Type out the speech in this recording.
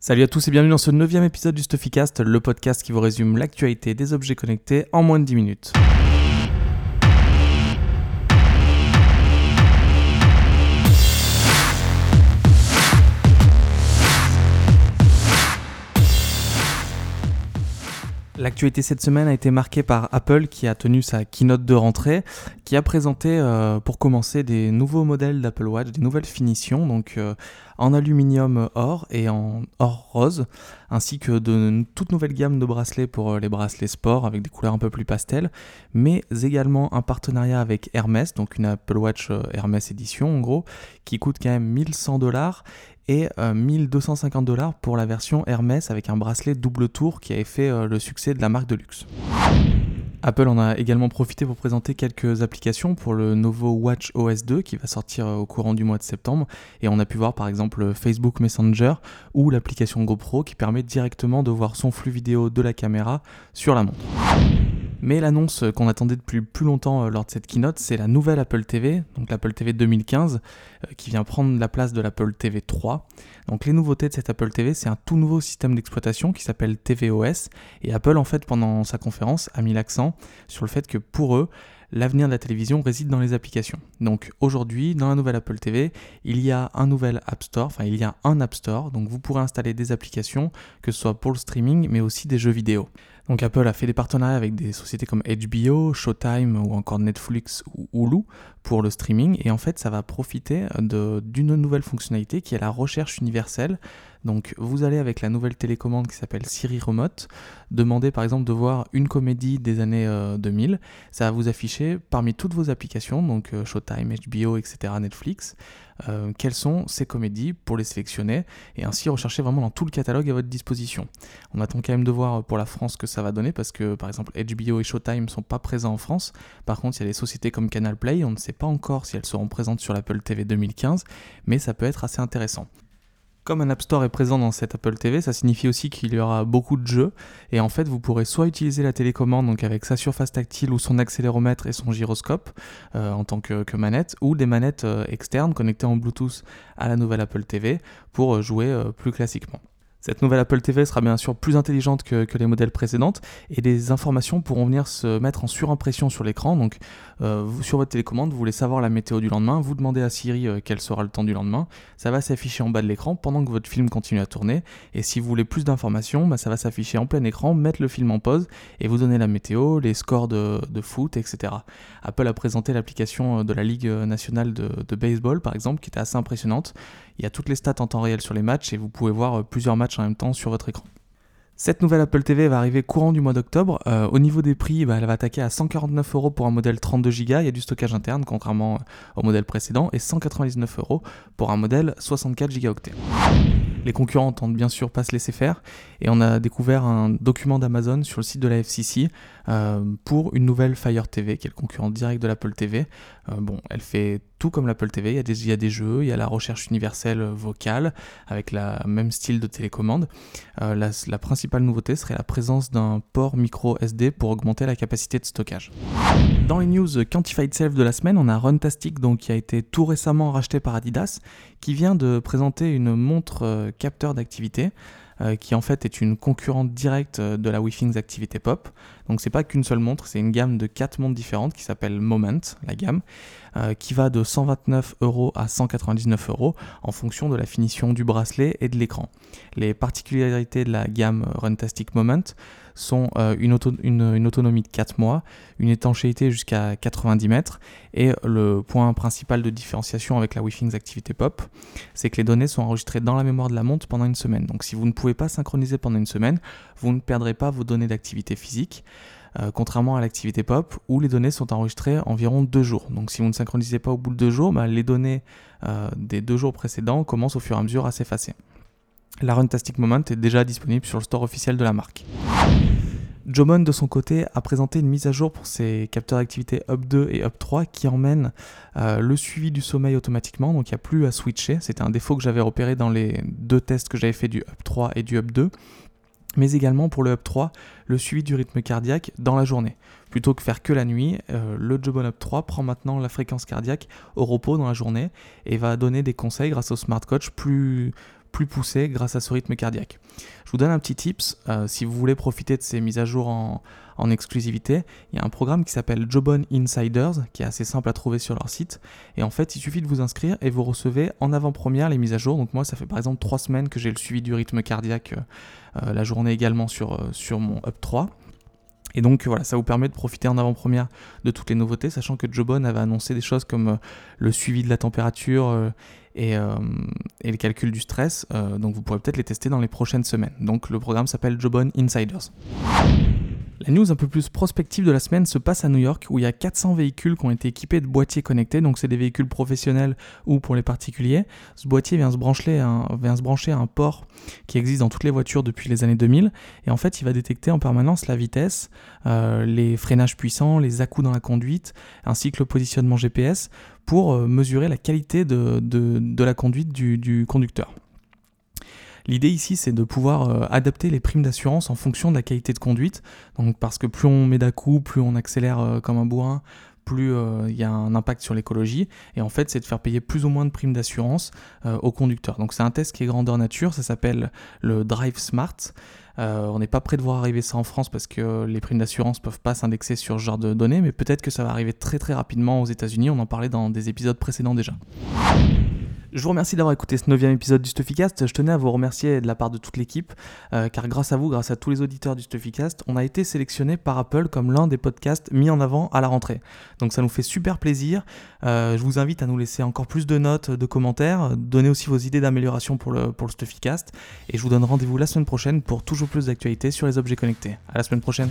Salut à tous et bienvenue dans ce neuvième épisode du Stuffycast, le podcast qui vous résume l'actualité des objets connectés en moins de 10 minutes. L'actualité cette semaine a été marquée par Apple qui a tenu sa keynote de rentrée, qui a présenté euh, pour commencer des nouveaux modèles d'Apple Watch, des nouvelles finitions, donc euh, en aluminium or et en or rose, ainsi que de toute nouvelle gamme de bracelets pour euh, les bracelets sport avec des couleurs un peu plus pastel, mais également un partenariat avec Hermès, donc une Apple Watch Hermès édition en gros, qui coûte quand même 1100 dollars et 1250 dollars pour la version Hermès avec un bracelet double tour qui avait fait euh, le succès de la marque de luxe. Apple en a également profité pour présenter quelques applications pour le nouveau Watch OS 2 qui va sortir euh, au courant du mois de septembre. Et on a pu voir par exemple Facebook Messenger ou l'application GoPro qui permet directement de voir son flux vidéo de la caméra sur la montre. Mais l'annonce qu'on attendait depuis plus longtemps euh, lors de cette keynote, c'est la nouvelle Apple TV, donc l'Apple TV 2015, euh, qui vient prendre la place de l'Apple TV 3. Donc les nouveautés de cette Apple TV, c'est un tout nouveau système d'exploitation qui s'appelle tvOS. Et Apple, en fait, pendant sa conférence, a mis l'accent sur le fait que pour eux, l'avenir de la télévision réside dans les applications. Donc aujourd'hui, dans la nouvelle Apple TV, il y a un nouvel App Store, enfin il y a un App Store, donc vous pourrez installer des applications, que ce soit pour le streaming, mais aussi des jeux vidéo. Donc Apple a fait des partenariats avec des sociétés comme HBO, Showtime ou encore Netflix ou Hulu pour le streaming et en fait ça va profiter d'une nouvelle fonctionnalité qui est la recherche universelle. Donc vous allez avec la nouvelle télécommande qui s'appelle Siri Remote demander par exemple de voir une comédie des années 2000. Euh, ça va vous afficher parmi toutes vos applications, donc euh, Showtime, HBO, etc., Netflix, euh, quelles sont ces comédies pour les sélectionner et ainsi rechercher vraiment dans tout le catalogue à votre disposition. On attend quand même de voir pour la France que ça va donner parce que par exemple HBO et Showtime ne sont pas présents en France. Par contre, il y a des sociétés comme Canal Play, on ne sait pas encore si elles seront présentes sur l'Apple TV 2015, mais ça peut être assez intéressant. Comme un App Store est présent dans cette Apple TV, ça signifie aussi qu'il y aura beaucoup de jeux. Et en fait, vous pourrez soit utiliser la télécommande avec sa surface tactile ou son accéléromètre et son gyroscope euh, en tant que, manette, ou des manettes euh, externes connectées en Bluetooth à la nouvelle Apple TV pour euh, jouer plus classiquement. Cette nouvelle Apple TV sera bien sûr plus intelligente que, les modèles précédentes et des informations pourront venir se mettre en surimpression sur l'écran. Donc euh, sur votre télécommande, vous voulez savoir la météo du lendemain, vous demandez à Siri euh, quel sera le temps du lendemain, ça va s'afficher en bas de l'écran pendant que votre film continue à tourner. Et si vous voulez plus d'informations, bah, ça va s'afficher en plein écran, mettre le film en pause et vous donner la météo, les scores de, foot, etc. Apple a présenté l'application euh, de la Ligue nationale de, de baseball par exemple qui était assez impressionnante. Il y a toutes les stats en temps réel sur les matchs et vous pouvez voir plusieurs matchs en même temps sur votre écran. Cette nouvelle Apple TV va arriver courant du mois d'octobre. Euh, au niveau des prix, bah, elle va attaquer à 149 euros pour un modèle 32 Go. Il y a du stockage interne, contrairement euh, au modèle précédent, et 199 euros pour un modèle 64 Go. Les concurrents tentent bien sûr pas se laisser faire, et on a découvert un document d'Amazon sur le site de la FCC euh, pour une nouvelle Fire TV, qui est le concurrent direct de l'Apple TV. bon, elle fait tout comme l'Apple TV, il y, a des, jeux, il y a la recherche universelle vocale avec le même style de télécommande. Euh, la, principale nouveauté serait la présence d'un port micro SD pour augmenter la capacité de stockage. Dans les news Quantified Self de la semaine, on a Runtastic donc, qui a été tout récemment racheté par Adidas, qui vient de présenter une montre euh, capteur d'activité. Euh, qui en fait est une concurrente directe de la WeThings Activité Pop. Donc c'est pas qu'une seule montre, c'est une gamme de quatre montres différentes qui s'appelle Moment, la gamme, euh, qui va de 129 euros à 199 euros en fonction de la finition du bracelet et de l'écran. Les particularités de la gamme Runtastic Moment sont euh, une, autonomie de 4 mois, une étanchéité jusqu'à 90 mètres et le point principal de différenciation avec la Wi-Fi Activité Pop, c'est que les données sont enregistrées dans la mémoire de la montre pendant une semaine. Donc si vous ne pouvez pas synchroniser pendant une semaine, vous ne perdrez pas vos données d'activité physique. Euh, contrairement à l'activité pop où les données sont enregistrées environ deux jours. Donc si vous ne synchronisez pas au bout de deux jours, bah, les données euh, des deux jours précédents commencent au fur et à mesure à s'effacer. La Runtastic Moment est déjà disponible sur le store officiel de la marque. Jomon de son côté a présenté une mise à jour pour ses capteurs d'activité Up 2 et Up 3 qui emmènent euh, le suivi du sommeil automatiquement, donc il n'y a plus à switcher. C'était un défaut que j'avais repéré dans les deux tests que j'avais fait du Up 3 et du Up 2 mais également pour le Up 3, le suivi du rythme cardiaque dans la journée. Plutôt que faire que la nuit, euh, le Jobon Up 3 prend maintenant la fréquence cardiaque au repos dans la journée et va donner des conseils grâce au Smart Coach plus, plus poussée grâce à ce rythme cardiaque. Je vous donne un petit tips, si vous voulez profiter de ces mises à jour en, exclusivité, il y a un programme qui s'appelle Jobon Insiders, qui est assez simple à trouver sur leur site. Et en fait, il suffit de vous inscrire et vous recevez en avant-première les mises à jour. Donc moi, ça fait par exemple trois semaines que j'ai le suivi du rythme cardiaque, euh, la journée également sur, euh, sur mon Up 3. Et donc voilà, ça vous permet de profiter en avant-première de toutes les nouveautés, sachant que Jobon avait annoncé des choses comme euh, le suivi de la température et, et, les calculs du stress. donc vous pourrez peut-être les tester dans les prochaines semaines. Donc le programme s'appelle Jobon Insiders. La news un peu plus prospective de la semaine se passe à New York où il y a 400 véhicules qui ont été équipés de boîtiers connectés, donc c'est des véhicules professionnels ou pour les particuliers. Ce boîtier vient se, brancher à un, à port qui existe dans toutes les voitures depuis les années 2000 et en fait il va détecter en permanence la vitesse, euh, les freinages puissants, les à-coups dans la conduite ainsi que le positionnement GPS pour euh, mesurer la qualité de, la conduite du conducteur. L'idée ici, c'est de pouvoir euh, adapter les primes d'assurance en fonction de la qualité de conduite. Donc, parce que plus on met d'un coup, plus on accélère euh, comme un bourrin, plus euh, il y a un impact sur l'écologie. Et en fait, c'est de faire payer plus ou moins de primes d'assurance aux conducteurs. Donc, c'est un test qui est grandeur nature. Ça s'appelle le Drive Smart. on n'est pas prêt de voir arriver ça en France parce que les primes d'assurance peuvent pas s'indexer sur ce genre de données, mais peut-être que ça va arriver très très rapidement aux États-Unis. On en parlait dans des épisodes précédents déjà. Je vous remercie d'avoir écouté ce neuvième épisode du Stuffycast. Je tenais à vous remercier de la part de toute l'équipe, euh, car grâce à vous, grâce à tous les auditeurs du Stuffycast, on a été sélectionné par Apple comme l'un des podcasts mis en avant à la rentrée. Donc ça nous fait super plaisir. Euh, je vous invite à nous laisser encore plus de notes, de commentaires, donner aussi vos idées d'amélioration pour le, pour le Stuffycast. Et je vous donne rendez-vous la semaine prochaine pour toujours plus d'actualités sur les objets connectés. À la semaine prochaine.